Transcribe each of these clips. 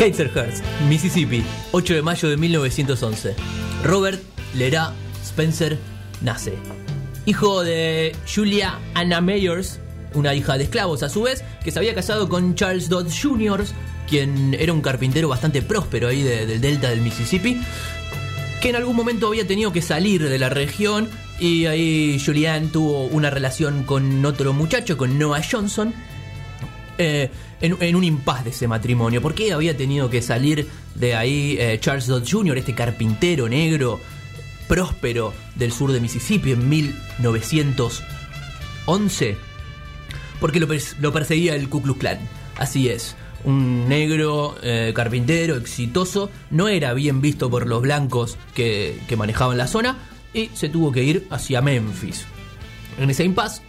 Heitzerhurst, Mississippi, 8 de mayo de 1911. Robert Lera Spencer nace. Hijo de Julia Anna Mayers, una hija de esclavos a su vez, que se había casado con Charles Dodd Jr., quien era un carpintero bastante próspero ahí de- del delta del Mississippi, que en algún momento había tenido que salir de la región y ahí Julian tuvo una relación con otro muchacho, con Noah Johnson, eh, en, un impas de ese matrimonio. ¿Por qué había tenido que salir de ahí eh, Charles Dodd Jr., este carpintero negro próspero del sur de Mississippi en 1911? Porque lo perseguía el Ku Klux Klan. Así es. Un negro eh, carpintero exitoso no era bien visto por los blancos que, que manejaban la zona y se tuvo que ir hacia Memphis. En ese impasse,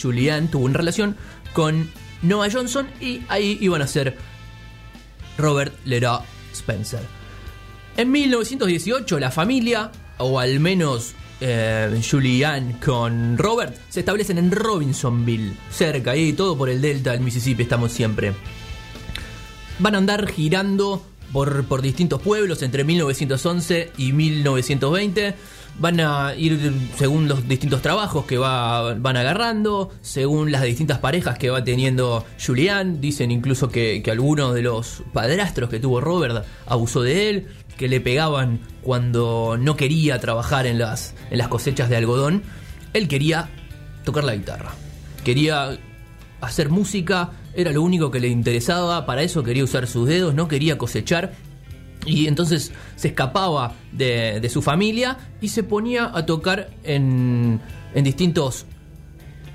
Julian tuvo una relación con Noah Johnson y ahí iban a ser Robert Leroy Spencer. En 1918 la familia, o al menos eh, Julian con Robert, se establecen en Robinsonville, cerca, ahí todo por el delta del Mississippi estamos siempre. Van a andar girando por, por distintos pueblos entre 1911 y 1920. Van a ir según los distintos trabajos que va- van agarrando, según las distintas parejas que va teniendo Julian. Dicen incluso que, que algunos de los padrastros que tuvo Robert abusó de él, que le pegaban cuando no quería trabajar en las, en las cosechas de algodón. Él quería tocar la guitarra. Quería hacer música, era lo único que le interesaba, para eso quería usar sus dedos, no quería cosechar. Y entonces se escapaba de, de su familia y se ponía a tocar en, en distintos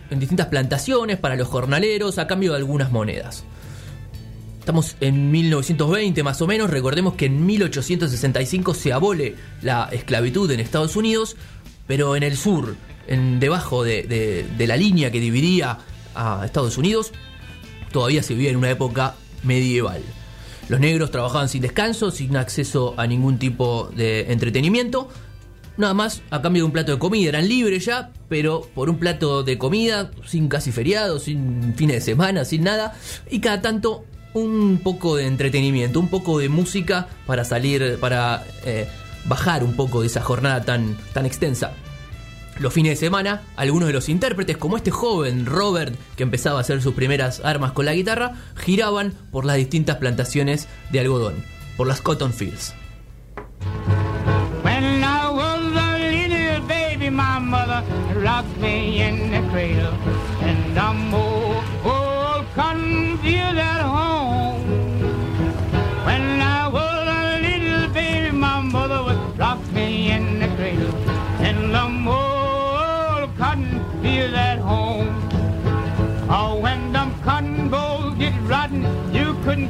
en distintas plantaciones para los jornaleros a cambio de algunas monedas. Estamos en 1920 más o menos, recordemos que en 1865 se abole la esclavitud en Estados Unidos, pero en el sur, en debajo de, de- de la línea que dividía a Estados Unidos, todavía se vivía en una época medieval. Los negros trabajaban sin descanso, sin acceso a ningún tipo de entretenimiento. Nada más a cambio de un plato de comida. Eran libres ya, pero por un plato de comida, sin casi feriados, sin fines de semana, sin nada. Y cada tanto un poco de entretenimiento, un poco de música para salir, para eh, bajar un poco de esa jornada tan, tan extensa. Los fines de semana, algunos de los intérpretes, como este joven Robert, que empezaba a hacer sus primeras armas con la guitarra, giraban por las distintas plantaciones de algodón, por las cotton fields.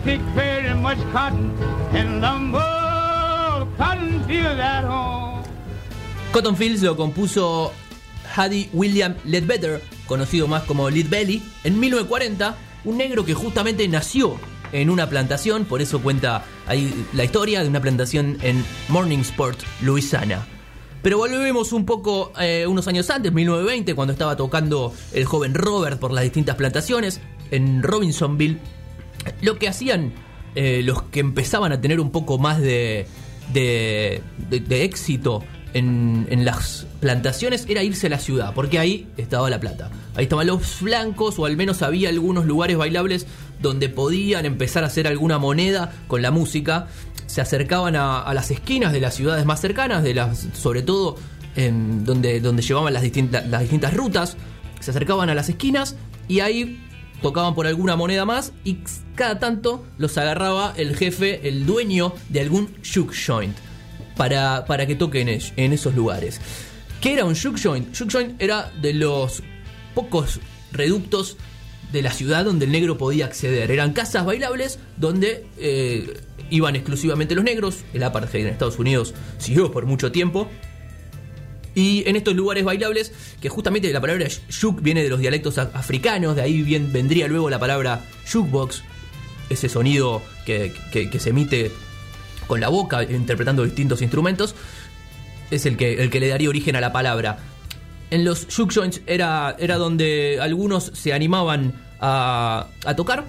Pick very much cotton. And old cotton field at home. Cotton Fields lo compuso Hadi William Ledbetter, conocido más como Lead Belly, en 1940, un negro que justamente nació en una plantación, por eso cuenta ahí la historia de una plantación en Morningsport, Louisiana. Pero volvemos un poco eh, unos años antes, 1920, cuando estaba tocando el joven Robert por las distintas plantaciones en Robinsonville. Lo que hacían eh, los que empezaban a tener un poco más de, de, de- éxito en, en las plantaciones era irse a la ciudad, porque ahí estaba la plata. Ahí estaban los blancos, o al menos había algunos lugares bailables donde podían empezar a hacer alguna moneda con la música. Se acercaban a, las esquinas de las ciudades más cercanas, de las, sobre todo donde, donde llevaban las distintas, las distintas rutas. Se acercaban a las esquinas y ahí tocaban por alguna moneda más y cada tanto los agarraba el jefe, el dueño de algún juke joint para, para que toquen en esos lugares. ¿Qué era un juke joint? Juke joint era de los pocos reductos de la ciudad donde el negro podía acceder. Eran casas bailables donde eh, iban exclusivamente los negros. El apartheid en Estados Unidos siguió por mucho tiempo. Y en estos lugares bailables, que justamente la palabra juk viene de los dialectos africanos, de ahí bien, vendría luego la palabra jukebox, ese sonido que, que- se emite con la boca, interpretando distintos instrumentos, es el que, el que le daría origen a la palabra. En los juke joints era, era donde algunos se animaban a, a tocar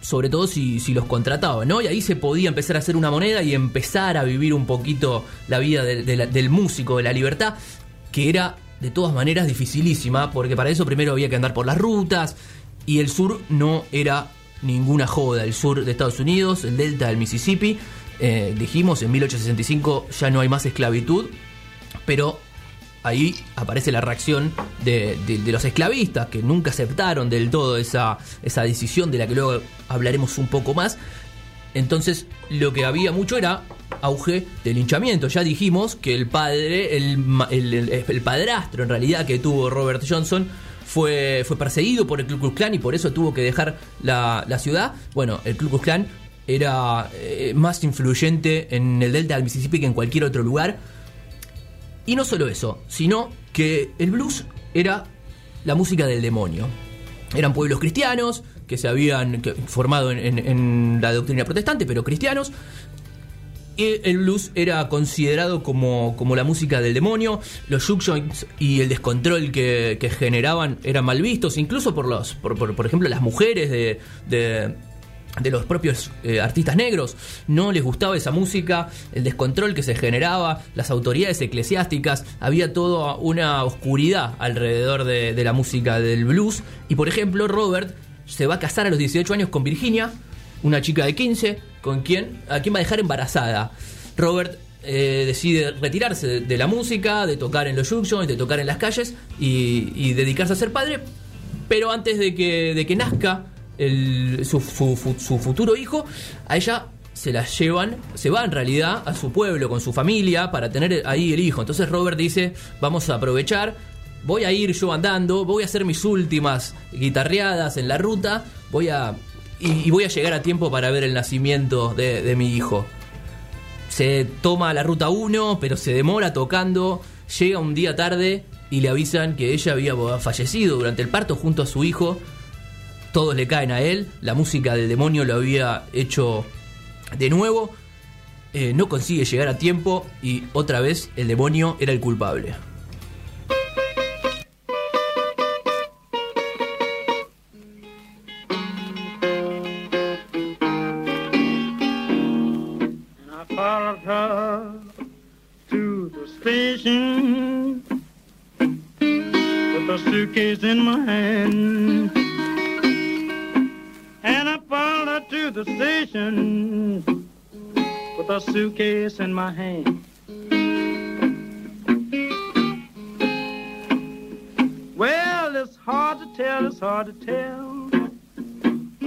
sobre todo si, si los contrataban, ¿no? Y ahí se podía empezar a hacer una moneda y empezar a vivir un poquito la vida del músico, de la libertad, que era de todas maneras dificilísima, porque para eso primero había que andar por las rutas, y el sur no era ninguna joda, el sur de Estados Unidos, el delta del Mississippi, eh, dijimos en 1865 ya no hay más esclavitud, pero ahí aparece la reacción de, de- de los esclavistas que nunca aceptaron del todo esa, esa decisión de la que luego hablaremos un poco más. Entonces lo que había mucho era auge del linchamiento. Ya dijimos que el padre, el, el- el padrastro en realidad que tuvo Robert Johnson fue, fue perseguido por el Ku Klux Klan y por eso tuvo que dejar la, la ciudad. Bueno, el Ku Klux Klan era eh, más influyente en el delta del Mississippi que en cualquier otro lugar. Y no solo eso, sino que el blues era la música del demonio. Eran pueblos cristianos que se habían formado en, la doctrina protestante, pero cristianos. Y el blues era considerado como, como la música del demonio. Los juke y el descontrol que, generaban eran mal vistos, incluso por los, por, por- por ejemplo, las mujeres de- de los propios eh, artistas negros. No les gustaba esa música, el descontrol que se generaba, las autoridades eclesiásticas. Había toda una oscuridad alrededor de, la música del blues. Y por ejemplo, Robert se va a casar a los 18 años con Virginia, una chica de 15, con quien, a quien va a dejar embarazada. Robert eh, decide retirarse de, la música, de tocar en los joints, de tocar en las calles y, y dedicarse a ser padre. Pero antes de que, de que nazca el- su, su- su futuro hijo, a ella se la llevan, se va en realidad a su pueblo con su familia para tener ahí el hijo. Entonces Robert dice, vamos a aprovechar, voy a ir yo andando, voy a hacer mis últimas guitarreadas en la ruta, voy a... Y, y voy a llegar a tiempo para ver el nacimiento de, de mi hijo. Se toma la ruta 1, pero se demora tocando, llega un día tarde y le avisan que ella había fallecido durante el parto junto a su hijo. Todos le caen a él, la música del demonio lo había hecho de nuevo. Eh, no consigue llegar a tiempo y otra vez el demonio era el culpable.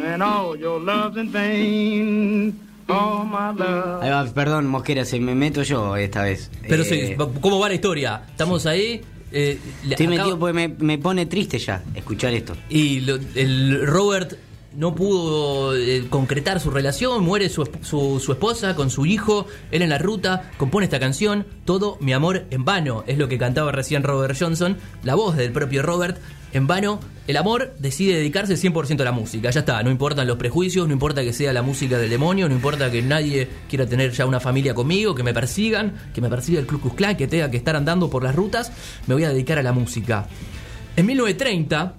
When all your love's in vain. All my love. Ahí va, perdón, Mosquera, se me meto yo esta vez. Pero Eh, sí, ¿cómo va la historia? Estamos ahí. eh, Estoy acaba- metido porque me, me pone triste ya escuchar esto. Y lo- el Robert no pudo eh, concretar su relación, muere su, su- su esposa con su hijo, él en la ruta, compone esta canción, Todo mi amor en vano, es lo que cantaba recién Robert Johnson, la voz del propio Robert, en vano, el amor decide dedicarse 100% a la música, ya está, no importan los prejuicios, no importa que sea la música del demonio, no importa que nadie quiera tener ya una familia conmigo, que me persigan, que me persiga el Ku Klux que tenga que estar andando por las rutas, me voy a dedicar a la música. En 1930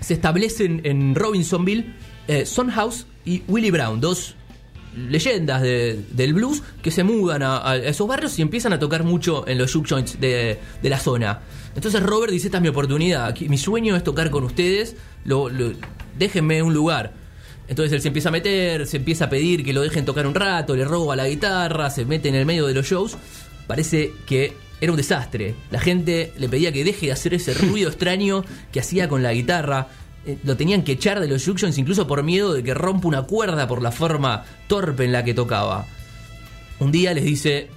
se establecen en Robinsonville eh, Son House y Willie Brown, dos leyendas de- del blues que se mudan a, esos barrios y empiezan a tocar mucho en los juke joints de la zona. Entonces Robert dice, esta es mi oportunidad, aquí- mi sueño es tocar con ustedes, lo, lo- déjenme un lugar. Entonces él se empieza a meter, se empieza a pedir que lo dejen tocar un rato, le roba la guitarra, se mete en el medio de los shows. Parece que era un desastre. La gente le pedía que deje de hacer ese ruido extraño que hacía con la guitarra. Eh, lo tenían que echar de los joints incluso por miedo de que rompa una cuerda por la forma torpe en la que tocaba. Un día les dice,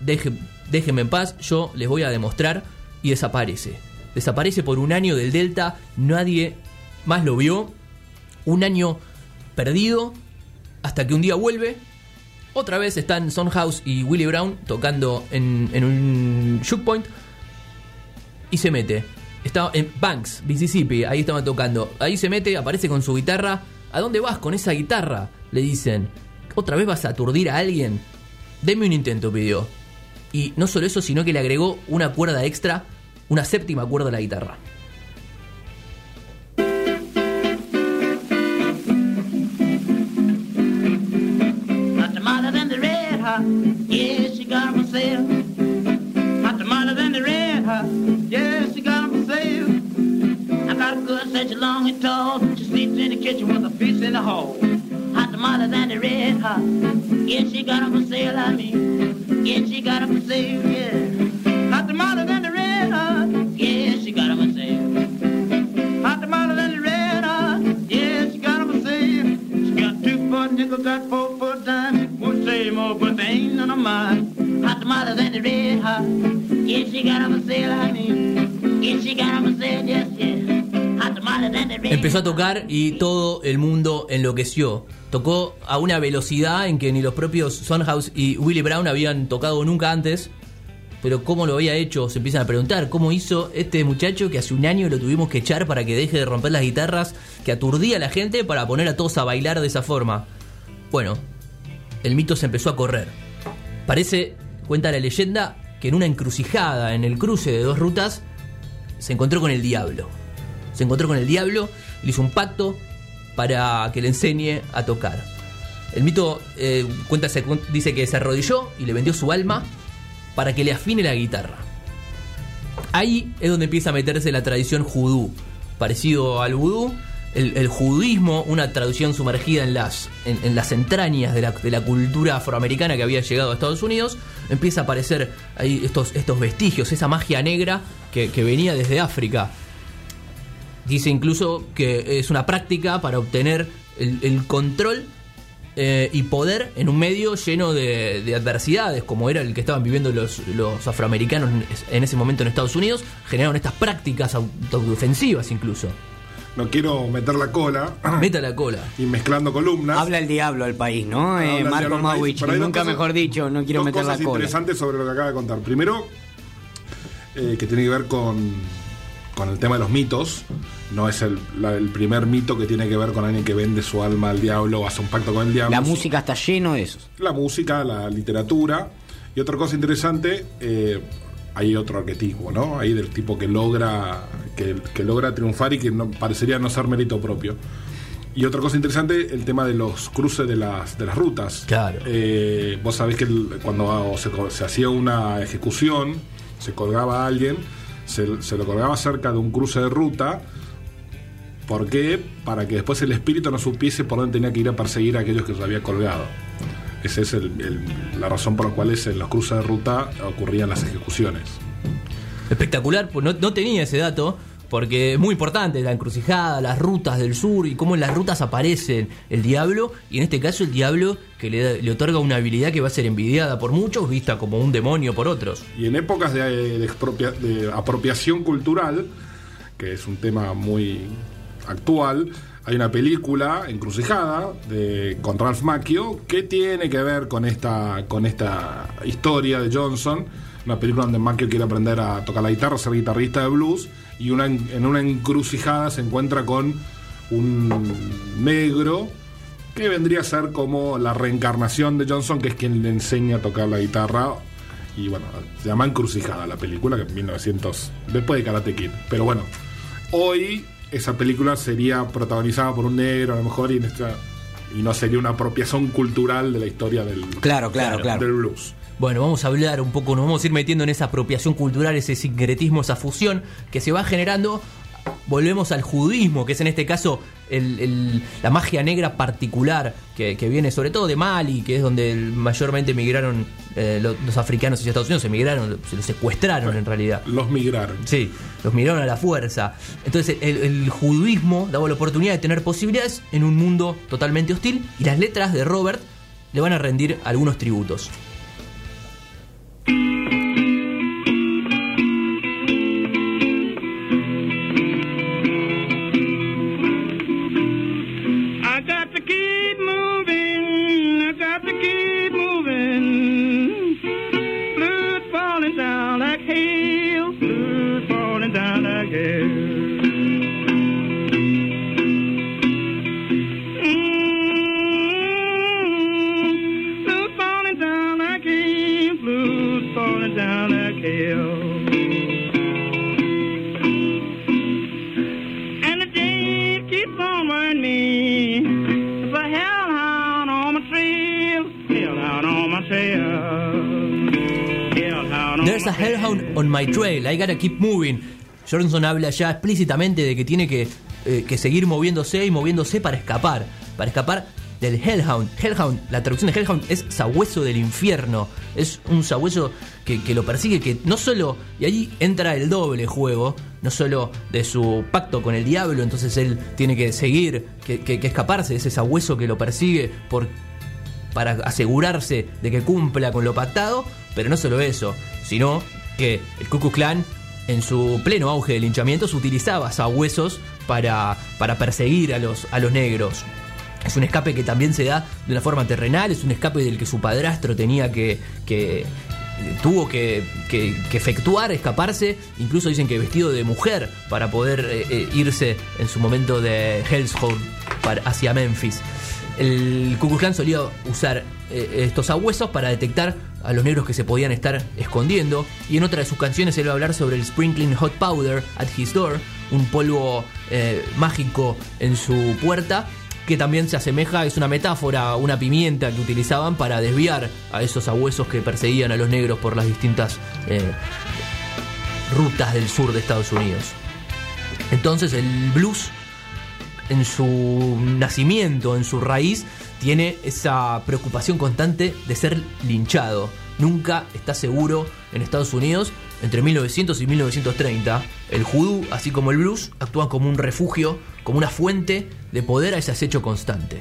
"Deje- déjenme en paz, yo les voy a demostrar y desaparece. Desaparece por un año del Delta, nadie más lo vio. Un año perdido hasta que un día vuelve. Otra vez están Son House y Willie Brown tocando en, en un juke point y se mete. Está en Banks, Mississippi, ahí estaban tocando. Ahí se mete, aparece con su guitarra. ¿A dónde vas con esa guitarra? Le dicen. ¿Otra vez vas a aturdir a alguien? Deme un intento, pidió. Y no solo eso, sino que le agregó una cuerda extra, una séptima cuerda a la guitarra. such em em a long and tall. She sleeps in the kitchen with her face in the hole. Hot tamales and the red hot. Yeah, she got got 'em for sale, I mean. Yeah, she got got 'em for sale, yeah. Hot tamales and the red hot. Yeah, she got got 'em for sale. Hot tamales and the red hot. Yeah, she got 'em for sale. She got two foot nickel, got four foot dime. Won't say more, but they ain't none of mine. Hot tamales and the red hot. Yeah, she got got 'em for sale, Empezó a tocar y todo el mundo enloqueció. Tocó a una velocidad en que ni los propios Sonhouse y Willie Brown habían tocado nunca antes. Pero cómo lo había hecho, se empiezan a preguntar. ¿Cómo hizo este muchacho que hace un año lo tuvimos que echar para que deje de romper las guitarras, que aturdía a la gente para poner a todos a bailar de esa forma? Bueno, el mito se empezó a correr. Parece, cuenta la leyenda, que en una encrucijada, en el cruce de dos rutas, se encontró con el diablo. Se encontró con el diablo, le hizo un pacto para que le enseñe a tocar. El mito eh, cuenta, dice que se arrodilló y le vendió su alma para que le afine la guitarra. Ahí es donde empieza a meterse la tradición judú, parecido al vudú. El, judaísmo, una traducción sumergida en las, en, las entrañas de la, de la cultura afroamericana que había llegado a Estados Unidos, empieza a aparecer estos, estos vestigios, esa magia negra que venía desde África. Dice incluso que es una práctica para obtener el, el control eh, y poder en un medio lleno de, de adversidades, como era el que estaban viviendo los, los afroamericanos en, ese momento en Estados Unidos, generaron estas prácticas autodefensivas incluso. No quiero meter la cola Meta la cola. y mezclando columnas. Habla el diablo al país, ¿no? Eh, Marco Mawich, nunca cosas- mejor dicho, no quiero dos meter la cosas cola. interesantes sobre lo que acaba de contar. Primero, eh, que tiene que ver con, con el tema de los mitos. No es el, la- el primer mito que tiene que ver con alguien que vende su alma al diablo o hace un pacto con el diablo. La música está lleno de esos. La música, la literatura. Y otra cosa interesante, eh, hay otro arquetipo, ¿no? Ahí del tipo que logra, que, que logra triunfar y que no, parecería no ser mérito propio. Y otra cosa interesante, el tema de los cruces de las, de las rutas. Claro. Eh, vos sabés que el- cuando se, se hacía una ejecución, se colgaba a alguien, se, lo colgaba cerca de un cruce de ruta. ¿Por qué? Para que después el espíritu no supiese por dónde tenía que ir a perseguir a aquellos que se había colgado. Esa es la razón por la cual en los cruces de ruta ocurrían las ejecuciones. Espectacular, pues no, no tenía ese dato, porque es muy importante la encrucijada, las rutas del sur y cómo en las rutas aparecen el diablo, y en este caso el diablo que le, le otorga una habilidad que va a ser envidiada por muchos, vista como un demonio por otros. Y en épocas de expropia- de apropiación cultural, que es un tema muy actual, hay una película, Encrucijada, con Ralph Macchio, que tiene que ver con esta, con esta historia de Johnson. Una película donde Macchio quiere aprender a tocar la guitarra, ser guitarrista de blues, y una, en en una encrucijada se encuentra con un negro que vendría a ser como la reencarnación de Johnson, que es quien le enseña a tocar la guitarra. Y bueno, se llama Encrucijada la película, que en 1900, después de Karate Kid. Pero bueno, hoy esa película sería protagonizada por un negro a lo mejor y, en esta- y no sería una apropiación cultural de la historia del, Claro, claro, claro. del blues. Bueno, vamos a hablar un poco, nos vamos a ir metiendo en esa apropiación cultural, ese sincretismo, esa fusión que se va generando. Volvemos al judismo, que es en este caso el- el- la magia negra particular que, que viene sobre todo de Mali, que es donde mayormente emigraron eh, lo- los, africanos hacia Estados Unidos, emigraron, se los secuestraron en realidad. Los migraron. Sí, los miraron a la fuerza. Entonces el, el judaísmo daba la oportunidad de tener posibilidades en un mundo totalmente hostil y las letras de Robert le van a rendir algunos tributos. Goodbye. My trail. I gotta keep moving. Johnson habla ya explícitamente de que tiene que eh, que seguir moviéndose y moviéndose para escapar, para escapar del Hellhound. Hellhound, la traducción de Hellhound es sabueso del infierno. Es un sabueso que, lo persigue, que no solo, y ahí entra el doble juego, no solo de su pacto con el diablo, entonces él tiene que seguir, que, que- que escaparse de ese sabueso que lo persigue por, para asegurarse de que cumpla con lo pactado, pero no solo eso, sino el Ku Klan en su pleno auge de linchamientos utilizaba sabuesos para, para perseguir a los, a los negros. Es un escape que también se da de una forma terrenal, es un escape del que su padrastro tenía que. que tuvo que, que- efectuar, escaparse, incluso dicen que vestido de mujer para poder eh, eh, irse en su momento de Hellshold para, hacia Memphis. El Ku solía usar eh, estos sabuesos para detectar a los negros que se podían estar escondiendo. Y en otra de sus canciones él va a hablar sobre el Sprinkling Hot Powder at His Door, un polvo eh, mágico en su puerta, que también se asemeja, es una metáfora, una pimienta que utilizaban para desviar a esos sabuesos que perseguían a los negros por las distintas eh, rutas del sur de Estados Unidos. Entonces el blues en su nacimiento, en su raíz, tiene esa preocupación constante de ser linchado. Nunca está seguro en Estados Unidos. Entre 1900 y 1930, el judú, así como el blues, actúan como un refugio, como una fuente de poder a ese acecho constante.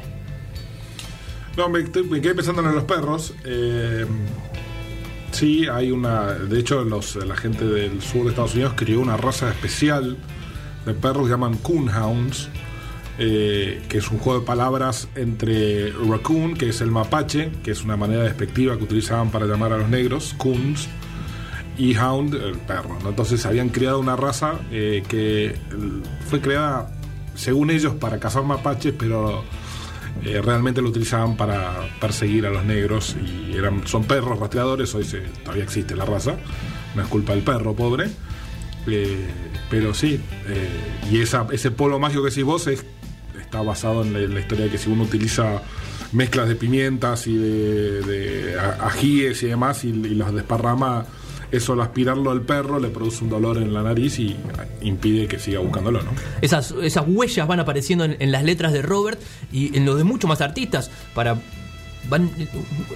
No, me, quedé pensando en los perros. Eh, sí, hay una. De hecho, los, la gente del sur de Estados Unidos crió una raza especial de perros que llaman Coonhounds, eh, que es un juego de palabras entre raccoon, que es el mapache, que es una manera despectiva que utilizaban para llamar a los negros, coons, y hound, el perro. ¿no? Entonces habían creado una raza eh, que fue creada, según ellos, para cazar mapaches, pero eh, realmente lo utilizaban para perseguir a los negros y eran son perros rastreadores hoy se- todavía existe la raza no es culpa del perro pobre pero sí y ese polo mágico que decís vos es, está basado en la, historia de que si uno utiliza mezclas de pimientas y de, de ajíes y demás y, y los desparrama eso al aspirarlo al perro le produce un dolor en la nariz y impide que siga buscándolo ¿no? Esas, esas huellas van apareciendo en, en las letras de Robert y en lo de muchos más artistas. Para van,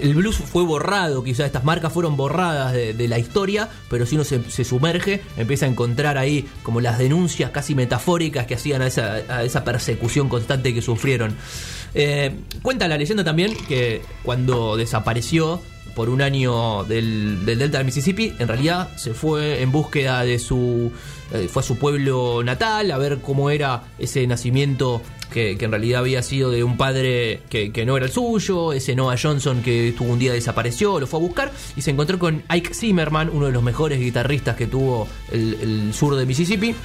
el blues fue borrado, quizás estas marcas fueron borradas de, la historia, pero si uno se, sumerge, empieza a encontrar ahí como las denuncias casi metafóricas que hacían a esa, a esa persecución constante que sufrieron. Eh, cuenta la leyenda también que cuando desapareció por un año del, del delta del Mississippi, en realidad se fue en búsqueda de su. eh, fue a su pueblo natal a ver cómo era ese nacimiento que, en realidad había sido de un padre que, que no era el suyo, ese Noah Johnson que tuvo un día desapareció, lo fue a buscar y se encontró con Ike Zimmerman, uno de los mejores guitarristas que tuvo el, el sur de Mississippi.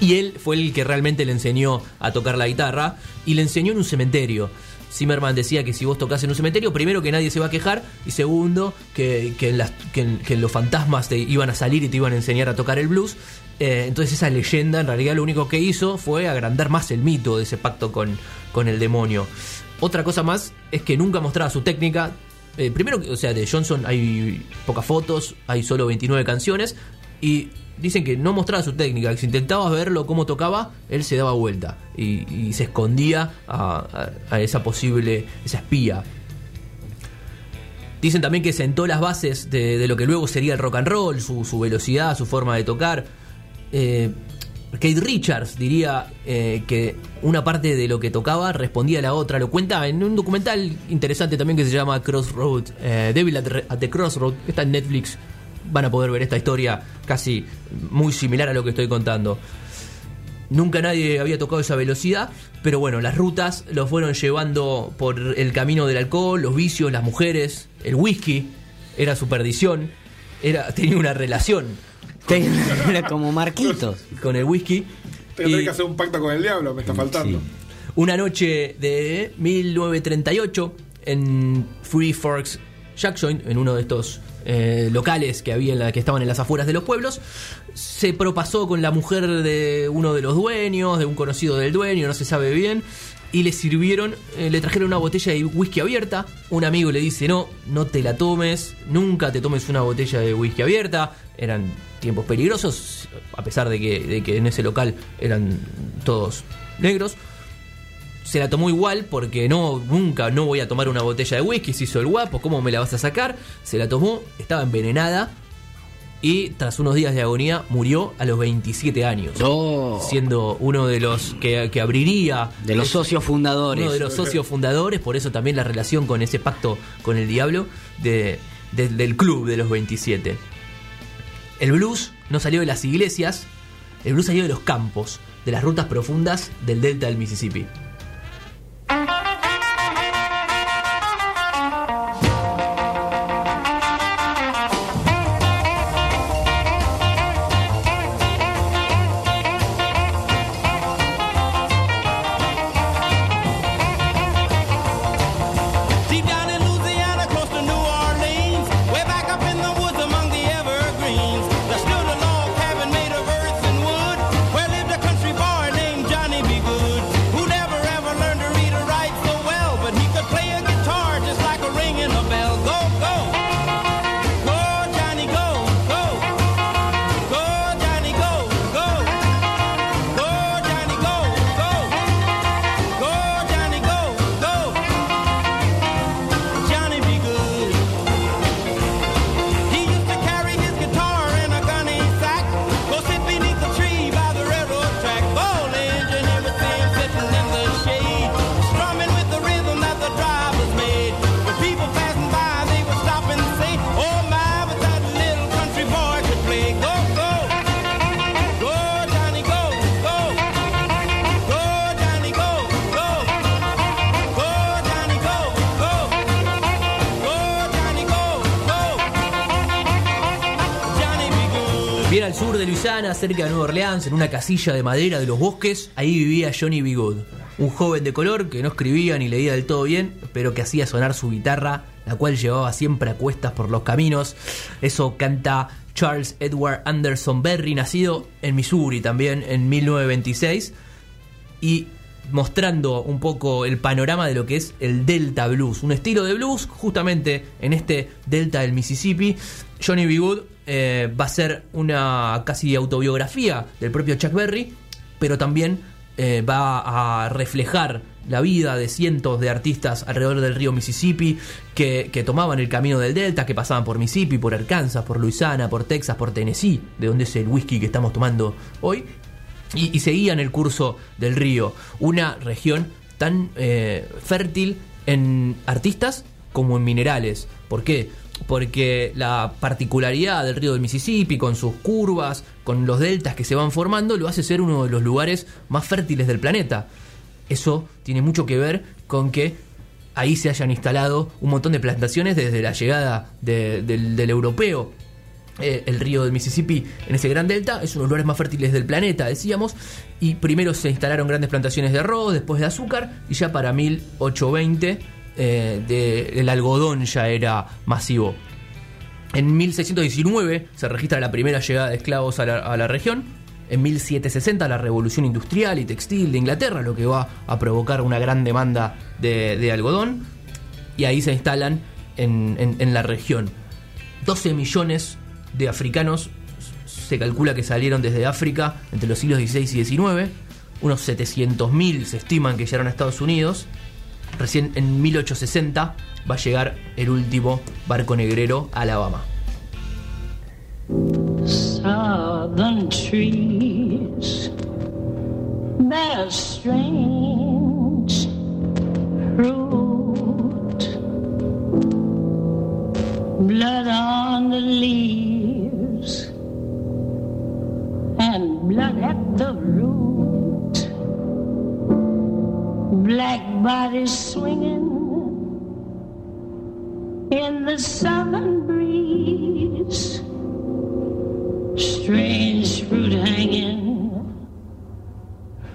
Y él fue el que realmente le enseñó a tocar la guitarra y le enseñó en un cementerio. Zimmerman decía que si vos tocas en un cementerio, primero que nadie se va a quejar y segundo que, que, en los fantasmas te iban a salir y te iban a enseñar a tocar el blues. Eh, entonces esa leyenda en realidad lo único que hizo fue agrandar más el mito de ese pacto con, con el demonio. Otra cosa más es que nunca mostraba su técnica. Eh, primero, o sea, de Johnson hay pocas fotos, hay solo 29 canciones y dicen que no mostraba su técnica, que si intentabas verlo cómo tocaba, él se daba vuelta y, y se escondía a, esa posible, esa espía. Dicen también que sentó las bases de, lo que luego sería el rock and roll, su, velocidad, su forma de tocar. Eh, Kate Richards diría eh, que una parte de lo que tocaba respondía a la otra. Lo cuenta en un documental interesante también que se llama Crossroad, eh, Devil at the Crossroad, que está en Netflix. Van a poder ver esta historia casi muy similar a lo que estoy contando. Nunca nadie había tocado esa velocidad, pero bueno, las rutas lo fueron llevando por el camino del alcohol, los vicios, las mujeres, el whisky, era su perdición, era, tenía una relación Era como Marquitos. con el whisky. Y que hacer un pacto con el diablo, me está faltando. Sí. una noche de 1938 en Free Forks, Jackson, en uno de estos eh, locales que había en la, que estaban en las afueras de los pueblos, se propasó con la mujer de uno de los dueños, de un conocido del dueño, no se sabe bien. y le sirvieron, eh, le trajeron una botella de whisky abierta. Un amigo le dice, no, no te la tomes, nunca te tomes una botella de whisky abierta. Eran tiempos peligrosos, a pesar de que, de que en ese local eran todos negros. Se la tomó igual porque no, nunca, no voy a tomar una botella de whisky, se hizo el guapo, ¿cómo me la vas a sacar? Se la tomó, estaba envenenada y tras unos días de agonía murió a los 27 años Oh, siendo uno de los que, que abriría de los socios fundadores. uno de los socios fundadores, por eso también la relación con ese pacto con el diablo de- de- del club de los 27. El blues no salió de las iglesias, el blues salió de los campos, de las rutas profundas del delta del Mississippi. Uh-huh. Luisiana, cerca de Nueva Orleans, en una casilla de madera de los bosques, ahí vivía Johnny B. Good, un joven de color que no escribía ni leía del todo bien, pero que hacía sonar su guitarra, la cual llevaba siempre a cuestas por los caminos. Eso canta Charles Edward Anderson Berry, nacido en Missouri también en 1926, y mostrando un poco el panorama de lo que es el Delta Blues, un estilo de blues justamente en este Delta del Mississippi. Johnny B. eh, va a ser una casi autobiografía del propio Chuck Berry, pero también eh, va a reflejar la vida de cientos de artistas alrededor del río Mississippi que, que tomaban el camino del Delta, que pasaban por Mississippi, por Arkansas, por Luisiana, por Texas, por Tennessee, de donde es el whisky que estamos tomando hoy, y, seguían el curso del río, una región tan eh, fértil en artistas como en minerales. ¿Por qué? Porque la particularidad del río del Mississippi, con sus curvas, con los deltas que se van formando, lo hace ser uno de los lugares más fértiles del planeta. Eso tiene mucho que ver con que ahí se hayan instalado un montón de plantaciones desde la llegada de- del, del europeo eh, el río del Mississippi en ese gran delta es uno de los lugares más fértiles del planeta, decíamos, y primero se instalaron grandes plantaciones de arroz, después de azúcar, y ya para 1820 eh, el algodón ya era masivo. En 1619 se registra la primera llegada de esclavos a la, región. En 1760 la revolución industrial y textil de Inglaterra, lo que va a provocar una gran demanda de, algodón. Y ahí se instalan en, en- en la región. 12 millones de africanos se calcula que salieron desde África entre los siglos XVI y XIX. Unos 700.000 se estiman que llegaron a Estados Unidos. Recién en 1860 va a llegar el último barco negrero a Alabama. southern trees bear strange fruit. Blood on the leaves Bodies swinging in the southern breeze strange fruit hanging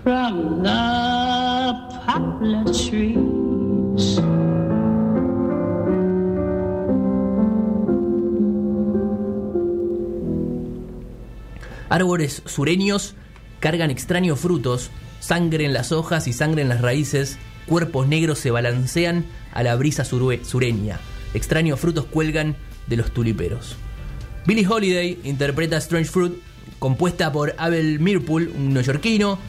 from the poplar trees. Árboles sureños cargan extraños frutos Sangre en las hojas y sangre en las raíces, cuerpos negros se balancean a la brisa sureña. Extraños frutos cuelgan de los tuliperos. Billie Holiday interpreta Strange Fruit, compuesta por Abel Mirpool, un neoyorquino.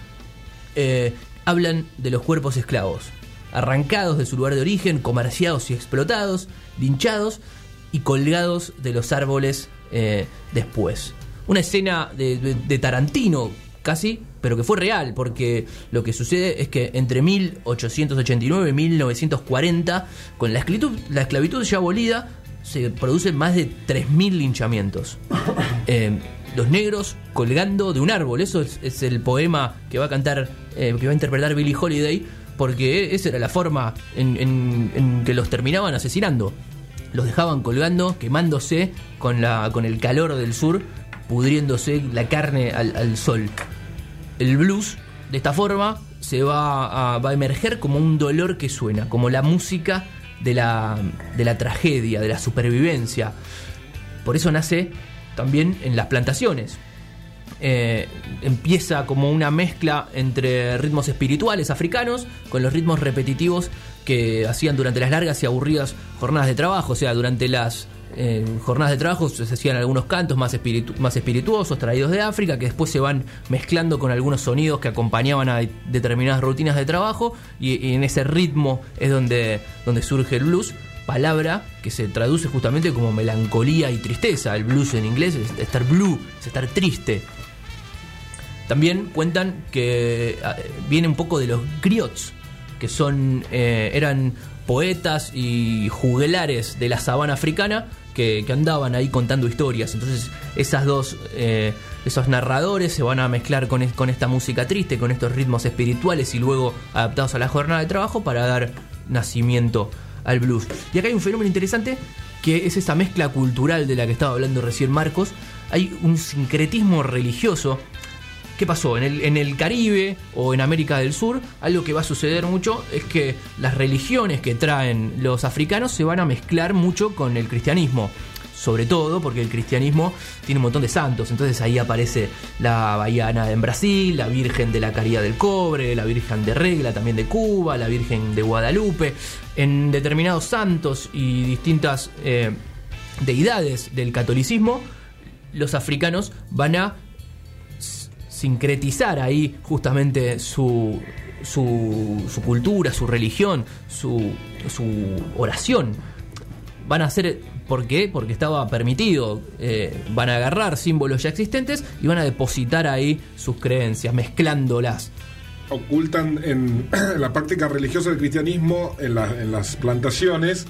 Eh, hablan de los cuerpos esclavos, arrancados de su lugar de origen, comerciados y explotados, linchados y colgados de los árboles eh, después. Una escena de Tarantino, casi, pero que fue real, porque lo que sucede es que entre 1889 y 1940, con la esclavitud, la esclavitud ya abolida, se producen más de 3.000 linchamientos. Eh, los negros colgando de un árbol. Eso es, es el poema que va a cantar, eh, que va a interpretar Billie Holiday, porque esa era la forma en, en- en que los terminaban asesinando. Los dejaban colgando, quemándose con, la, con el calor del sur, pudriéndose la carne al, al sol. El blues, de esta forma, se va a, emerger como un dolor que suena, como la música de la, de la tragedia, de la supervivencia. Por eso nace también en las plantaciones. Eh, empieza como una mezcla entre ritmos espirituales africanos con los ritmos repetitivos que hacían durante las largas y aburridas jornadas de trabajo. O sea, durante las eh, jornadas de trabajo se hacían algunos cantos más, más espirituosos traídos de África que después se van mezclando con algunos sonidos que acompañaban a determinadas rutinas de trabajo y, y en ese ritmo es donde, donde surge el blues palabra que se traduce justamente como melancolía y tristeza. El blues en inglés es estar blue, es estar triste. También cuentan que ah, viene un poco de los griots, que son eh, eran poetas y juglares de la sabana africana que, andaban ahí contando historias. Entonces esas dos, eh, esos narradores se van a mezclar con, con esta música triste, con estos ritmos espirituales y luego adaptados a la jornada de trabajo para dar nacimiento al blues. Y acá hay un fenómeno interesante que es esa mezcla cultural de la que estaba hablando recién Marcos. Hay un sincretismo religioso ¿Qué pasó? En el, Caribe o en América del Sur, algo que va a suceder mucho es que las religiones que traen los africanos se van a mezclar mucho con el cristianismo. Sobre todo porque el cristianismo tiene un montón de santos. Entonces ahí aparece la Bahiana en Brasil, la Virgen de la Caridad del Cobre, la Virgen de Regla también de Cuba, la Virgen de Guadalupe. En determinados santos y distintas eh, deidades del catolicismo, los africanos van a sincretizar ahí justamente su, su, cultura, su religión, su, su oración. Van a hacer, ¿por qué? Porque estaba permitido. Eh, van a agarrar símbolos ya existentes y van a depositar ahí sus creencias, mezclándolas. ocultan en la práctica religiosa del cristianismo, en, en las plantaciones,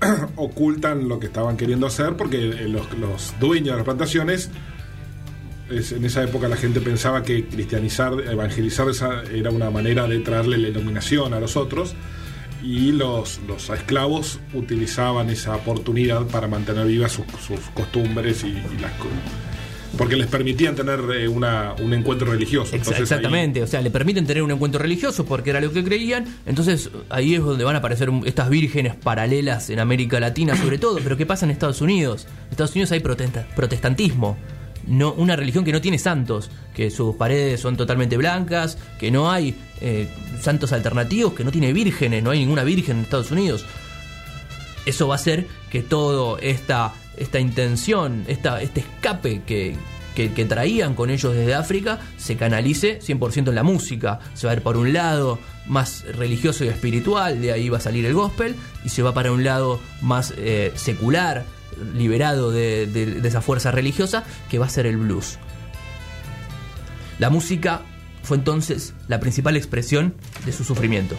ocultan lo que estaban queriendo hacer porque eh, los, los dueños de las plantaciones, es- en esa época la gente pensaba que cristianizar, evangelizar esa era una manera de traerle la iluminación a los otros y los, los esclavos utilizaban esa oportunidad para mantener vivas sus, sus costumbres y, y las porque les permitían tener eh, una, un encuentro religioso. Ahí- Exactamente, o sea, le permiten tener un encuentro religioso porque era lo que creían. Entonces ahí es donde van a aparecer estas vírgenes paralelas en América Latina, sobre todo. Pero ¿qué pasa en Estados Unidos? En Estados Unidos hay protesta- protestantismo. No, una religión que no tiene santos, que sus paredes son totalmente blancas, que no hay eh, santos alternativos, que no tiene vírgenes, no hay ninguna virgen en Estados Unidos eso va a hacer que toda esta, esta intención, esta, este escape que, que, traían con ellos desde África, se canalice 100% en la música. Se va a ir por un lado más religioso y espiritual, de ahí va a salir el gospel, y se va para un lado más eh, secular, liberado de, esa fuerza religiosa, que va a ser el blues. La música fue entonces la principal expresión de su sufrimiento.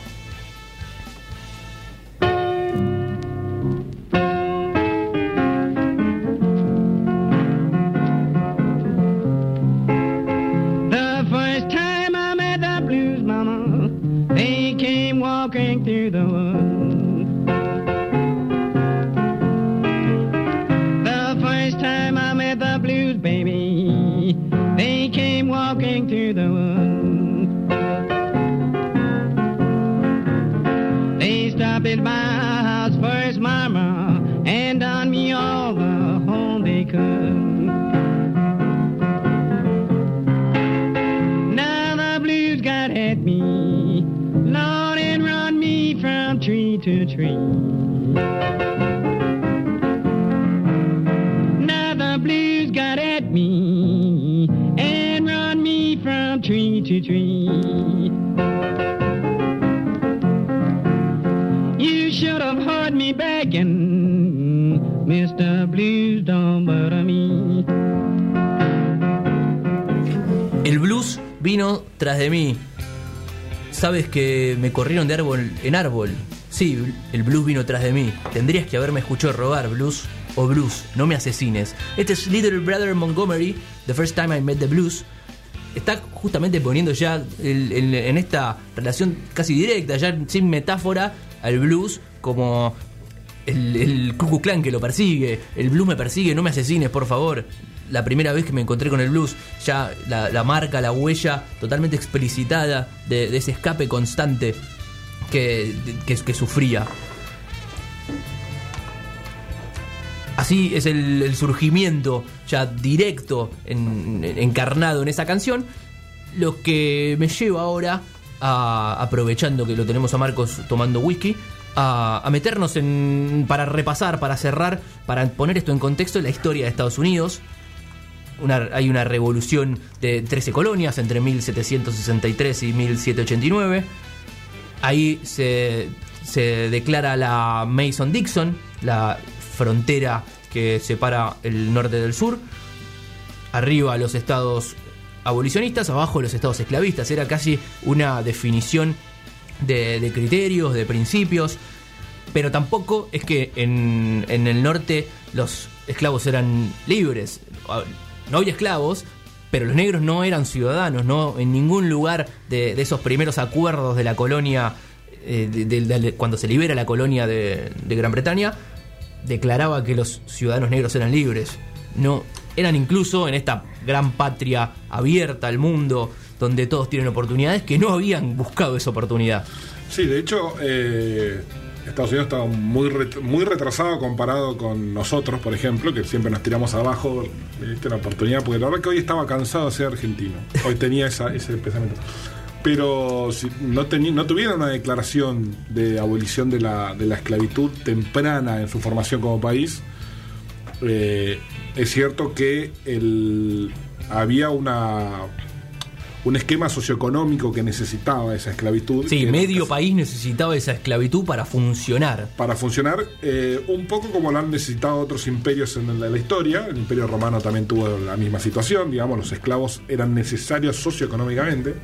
Sabes que me corrieron de árbol en árbol. Sí, el blues vino tras de mí. Tendrías que haberme escuchado robar blues o blues. No me asesines. Este es Little Brother Montgomery, The First Time I Met the Blues. Está justamente poniendo ya en esta relación casi directa, ya sin metáfora, al blues como el, el Ku Klan que lo persigue, el blues me persigue, no me asesines, por favor. La primera vez que me encontré con el blues, ya la, marca, la huella totalmente explicitada de, ese escape constante que, que, sufría. Así es el, surgimiento ya directo, en- encarnado en esa canción. Lo que me lleva ahora, a, aprovechando que lo tenemos a Marcos tomando whisky, a, a meternos en. para repasar, para cerrar, para poner esto en contexto, la historia de Estados Unidos. Hay una revolución de 13 colonias entre 1763 y 1789. Ahí se, declara la Mason-Dixon, la frontera que separa el norte del sur. Arriba los estados abolicionistas, abajo los estados esclavistas. Era casi una definición de, criterios, de principios. Pero tampoco es que en el norte los esclavos eran libres. No había esclavos, pero los negros no eran ciudadanos. No en ningún lugar de, esos primeros acuerdos de la colonia, eh, cuando se libera la colonia de, de Gran Bretaña, declaraba que los ciudadanos negros eran libres. No, eran incluso en esta gran patria abierta al mundo, donde todos tienen oportunidades, que no habían buscado esa oportunidad. Sí, de hecho, eh, Estados Unidos estaba muy, muy retrasado comparado con nosotros, por ejemplo, que siempre nos tiramos abajo ¿viste? la oportunidad, porque la verdad que hoy estaba cansado de ser argentino. Hoy tenía esa- ese pensamiento. Pero si no, no tuvieron una declaración de abolición de la, de la esclavitud temprana en su formación como país, eh, es cierto que el, había una un esquema socioeconómico que necesitaba esa esclavitud. Sí, medio nunca- país necesitaba esa esclavitud para funcionar. para funcionar eh, un poco como lo han necesitado otros imperios en la, la historia. El imperio romano también tuvo la misma situación, digamos, los esclavos eran necesarios socioeconómicamente.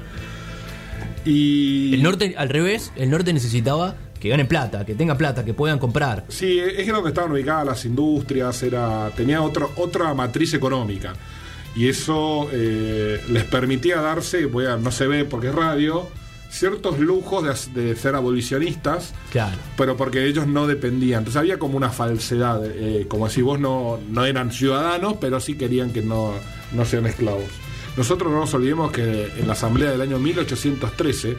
Y El norte, al revés, el norte necesitaba que ganen plata, que tengan plata, que puedan comprar. Sí, es que donde estaban ubicadas las industrias, era, tenía otro, otra matriz económica. Y eso eh, les permitía darse, voy a- no se ve porque es radio, ciertos lujos de, de ser abolicionistas, Claro. pero porque ellos no dependían. Entonces había como una falsedad, eh, como si vos no, no eran ciudadanos, pero sí querían que no, no sean esclavos. Nosotros no nos olvidemos que en la asamblea del año 1813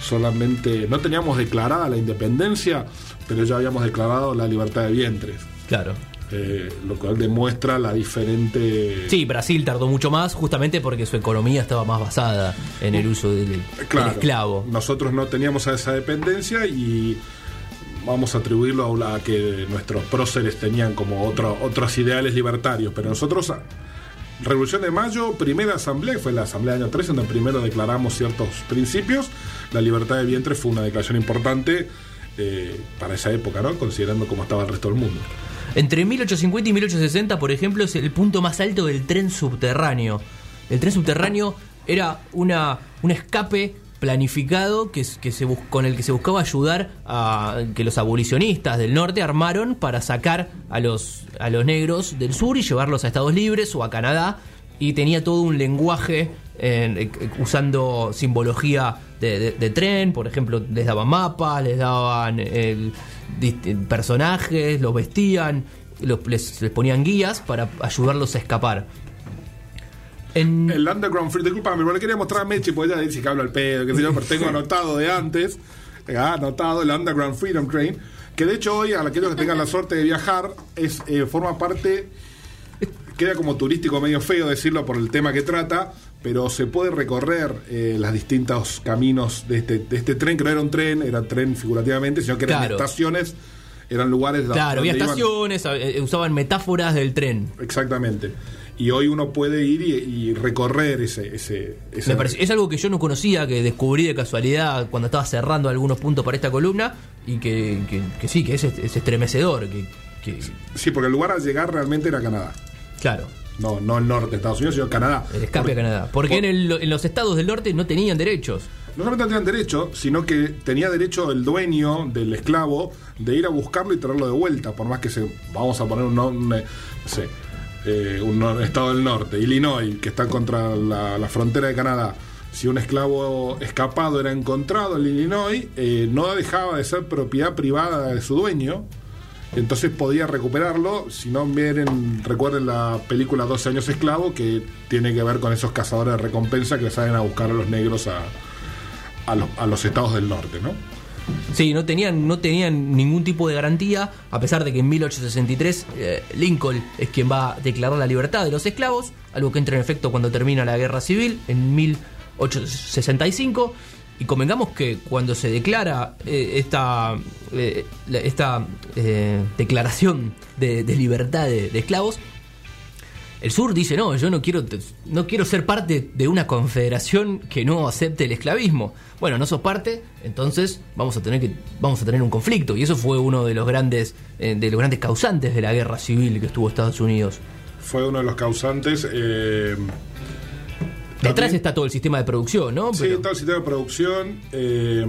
solamente no teníamos declarada la independencia, pero ya habíamos declarado la libertad de vientres, Claro. Eh, lo cual demuestra la diferente... Sí, Brasil tardó mucho más justamente porque su economía estaba más basada en el uso del, del Claro, esclavo. Nosotros no teníamos esa dependencia y vamos a atribuirlo a, que nuestros próceres tenían como otro, otros ideales libertarios, pero nosotros, a- Revolución de Mayo, primera asamblea, fue la asamblea del año 13, donde primero declaramos ciertos principios, la libertad de vientre fue una declaración importante eh, para esa época, ¿no? considerando cómo estaba el resto del mundo. Entre 1850 y 1860, por ejemplo, es el punto más alto del tren subterráneo. El tren subterráneo era una, un escape planificado que, que se con el que se buscaba ayudar a que los abolicionistas del norte armaron para sacar a los, a los negros del sur y llevarlos a Estados Libres o a Canadá. Y tenía todo un lenguaje eh, usando simbología de, de- de tren, por ejemplo, les daban mapas, les daban personajes, los vestían, los- les, les ponían guías para ayudarlos a escapar. En, El Underground Freedom, disculpame, pero le quería mostrar a Mechi, porque ella dice que habla al pedo, que sé yo, pero tengo anotado de antes, eh, ah, anotado el Underground Freedom Train, que de hecho hoy, a aquellos que tengan la suerte de viajar, es eh, forma parte, queda como turístico medio feo decirlo por el tema que trata, pero se puede recorrer eh, los distintos caminos de este, de este tren, que no era un tren, era tren figurativamente, sino que eran Claro. estaciones, eran lugares Claro, había donde estaciones, eh, usaban metáforas del tren. Exactamente. Y hoy uno puede ir y, y recorrer ese... ese, ese- Me pareció- es algo que yo no conocía, que descubrí de casualidad cuando estaba cerrando algunos puntos para esta columna y que, que- que sí, que es, es estremecedor. Que, que- Sí, porque el lugar al llegar realmente era Canadá. claro, No, no el norte de Estados Unidos, sino Canadá. el escape a Canadá. Porque por- en, el- en los estados del norte no tenían derechos. No solamente no tenían derecho, sino que tenía derecho el dueño del esclavo de ir a buscarlo y traerlo de vuelta, por más que se, vamos a poner un, nom- un, eh, no sé, eh, un estado del norte, Illinois, que está contra la, la frontera de Canadá. Si un esclavo escapado era encontrado en Illinois, eh, no dejaba de ser propiedad privada de su dueño, entonces podía recuperarlo. Si no, miren, recuerden la película 12 años esclavo, que tiene que ver con esos cazadores de recompensa que salen a buscar a los negros a, a los, estados del norte, ¿no? Sí, no tenían, no tenían ningún tipo de garantía, a pesar de que en 1863 eh, Lincoln es quien va a declarar la libertad de los esclavos, algo que entra en efecto cuando termina la guerra civil en 1865. Y convengamos que cuando se declara eh, esta, eh, esta eh, declaración de, libertad de, de esclavos, el sur dice, no, yo no quiero, no quiero ser parte de una confederación que no acepte el esclavismo. Bueno, no sos parte, entonces vamos a tener que, vamos a tener un conflicto. Y eso fue uno de los grandes, de los grandes causantes de la guerra civil que estuvo Estados Unidos. Fue uno de los causantes. Detrás también- está todo el sistema de producción, ¿no? Sí, Pero- todo el sistema de producción. eh,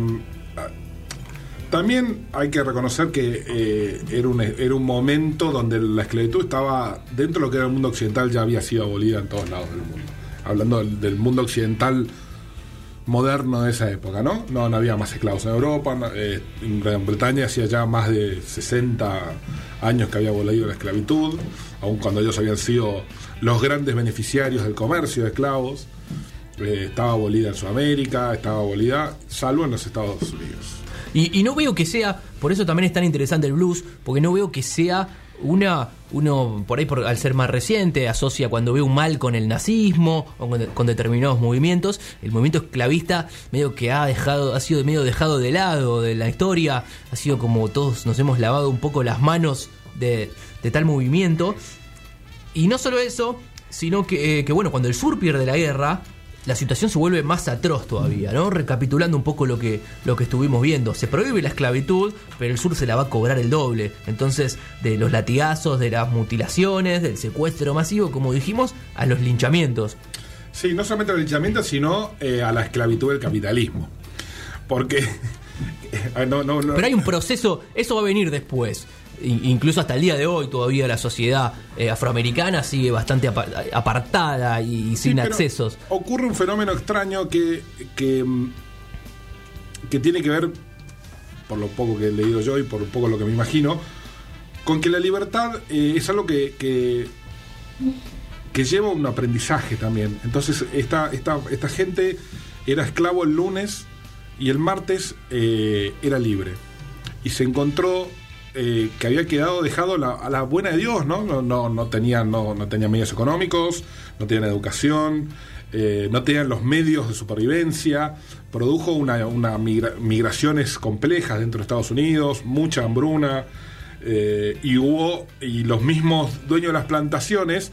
también hay que reconocer que eh, era, un, era un momento donde la esclavitud estaba dentro de lo que era el mundo occidental, ya había sido abolida en todos lados del mundo. Hablando del, del mundo occidental moderno de esa época, ¿no? No, no había más esclavos en Europa. eh, en Gran Bretaña hacía ya más de 60 años que había abolido la esclavitud, aun cuando ellos habían sido los grandes beneficiarios del comercio de esclavos. Eh, estaba abolida en Sudamérica, estaba abolida, salvo en los Estados Unidos. Y, y no veo que sea, por eso también es tan interesante el blues, porque no veo que sea una, uno, por ahí por, al ser más reciente, asocia cuando ve un mal con el nazismo o con, determinados movimientos. El movimiento esclavista medio que ha dejado, ha sido medio dejado de lado de la historia, ha sido como todos nos hemos lavado un poco las manos de, de tal movimiento. Y no solo eso, sino que, eh, que, bueno, cuando el sur pierde la guerra, la situación se vuelve más atroz todavía, ¿no? Recapitulando un poco lo que, lo que estuvimos viendo. Se prohíbe la esclavitud, pero el sur se la va a cobrar el doble. Entonces, de los latigazos, de las mutilaciones, del secuestro masivo, como dijimos, a los linchamientos. Sí, no solamente al linchamiento, sino eh, a la esclavitud del capitalismo. Porque. eh, no, no, no. Pero hay un proceso, eso va a venir después. Incluso hasta el día de hoy todavía la sociedad eh, afroamericana sigue bastante apa- apartada y, sin accesos. Ocurre un fenómeno extraño que, que, mm, que tiene que ver, por lo poco que he leído yo y por poco lo que me imagino, con que la libertad eh, es algo que, que, que lleva un aprendizaje también. Entonces, esta, esta, esta gente era esclavo el lunes y el martes eh, era libre. Y se encontró eh, que había quedado dejado a la buena de Dios, ¿no? No, no, no, tenían, no, no tenían medios económicos, no tenían educación, eh, no tenían los medios de supervivencia, produjo una, una migra- migraciones complejas dentro de Estados Unidos, mucha hambruna, eh, y hubo, y los mismos dueños de las plantaciones,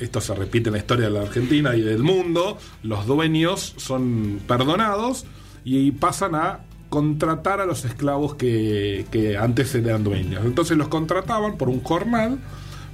esto se repite en la historia de la Argentina y del mundo, los dueños son perdonados y pasan a contratar a los esclavos que, que antes eran dueños. Entonces los contrataban por un jornal,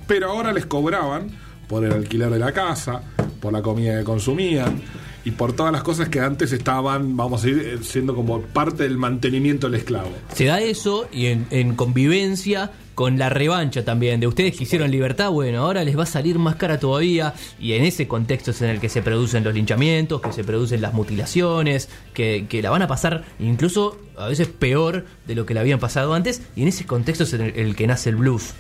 pero ahora les cobraban por el alquiler de la casa, por la comida que consumían y por todas las cosas que antes estaban, vamos a ir eh, siendo como parte del mantenimiento del esclavo. Se da eso y en, en convivencia con la revancha también de ustedes que hicieron libertad, bueno, ahora les va a salir más cara todavía y en ese contexto es en el que se producen los linchamientos, que se producen las mutilaciones, que, la van a pasar incluso a veces peor de lo que la habían pasado antes y en ese contexto es en el, el que nace el blues.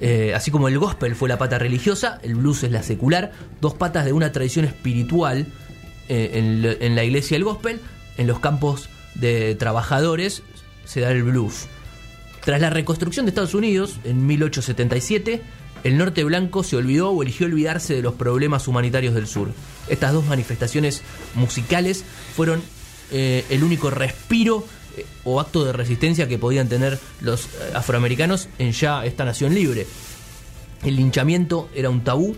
Eh, así como el gospel fue la pata religiosa, el blues es la secular, dos patas de una tradición espiritual eh, en, la iglesia del gospel, en los campos de trabajadores se da el blues. Tras la reconstrucción de Estados Unidos en 1877, el norte blanco se olvidó o eligió olvidarse de los problemas humanitarios del sur. Estas dos manifestaciones musicales fueron eh, el único respiro eh, o acto de resistencia que podían tener los afroamericanos en ya esta nación libre. El linchamiento era un tabú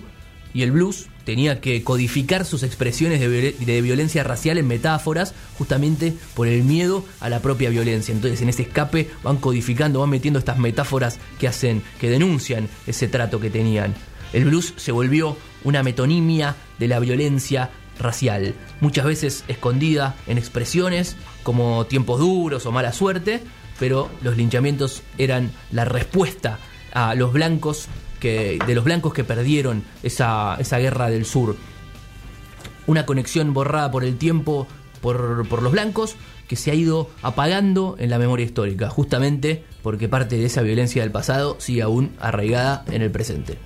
y el blues tenía que codificar sus expresiones de, viol- de violencia racial en metáforas justamente por el miedo a la propia violencia. Entonces en ese escape van codificando, van metiendo estas metáforas que hacen, que denuncian ese trato que tenían. El blues se volvió una metonimia de la violencia racial, muchas veces escondida en expresiones como tiempos duros o mala suerte, pero los linchamientos eran la respuesta a los blancos de los blancos que perdieron esa, esa guerra del sur. Una conexión borrada por el tiempo, por, por los blancos, que se ha ido apagando en la memoria histórica, justamente porque parte de esa violencia del pasado sigue aún arraigada en el presente.